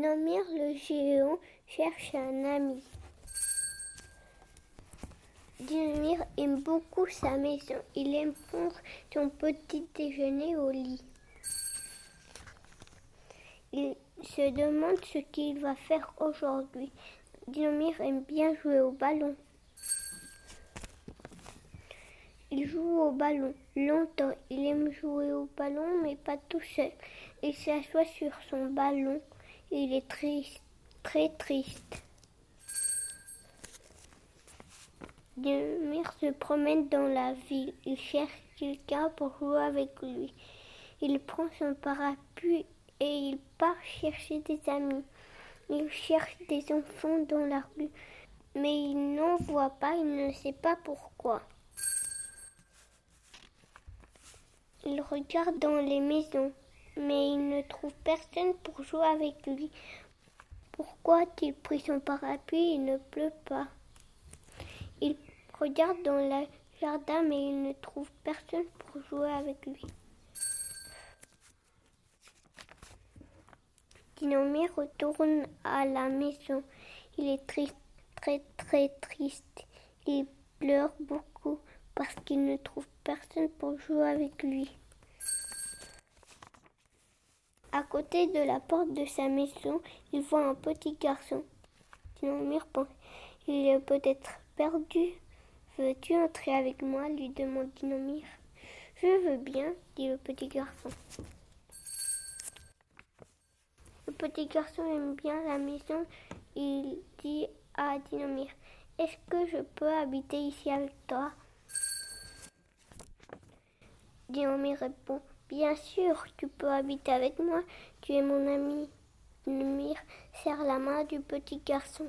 Dinomir le géant cherche un ami. Dinomir aime beaucoup sa maison. Il aime prendre son petit déjeuner au lit. Il se demande ce qu'il va faire aujourd'hui. Dinomir aime bien jouer au ballon. Il joue au ballon longtemps. Il aime jouer au ballon, mais pas tout seul. Il s'assoit sur son ballon. Il est triste, très triste. Dinomir se promène dans la ville. Il cherche quelqu'un pour jouer avec lui. Il prend son parapluie et il part chercher des amis. Il cherche des enfants dans la rue, mais il n'en voit pas, il ne sait pas pourquoi. Il regarde dans les maisons, mais il ne trouve personne pour jouer avec lui. Pourquoi a-t-il pris son parapluie Il ne pleut pas? Il regarde dans le jardin, mais il ne trouve personne pour jouer avec lui. Dinomir retourne à la maison. Il est triste, très très triste. Il pleure beaucoup parce qu'il ne trouve personne pour jouer avec lui. À côté de la porte de sa maison, il voit un petit garçon. Dinomir pense il est peut-être perdu. Veux-tu entrer avec moi? lui demande Dinomir. Je veux bien, dit le petit garçon. Le petit garçon aime bien la maison. Il dit à Dinomir Est-ce que je peux habiter ici avec toi? Dinomir répond Bien sûr, tu peux habiter avec moi. Tu es mon ami. Dinomir serre la main du petit garçon.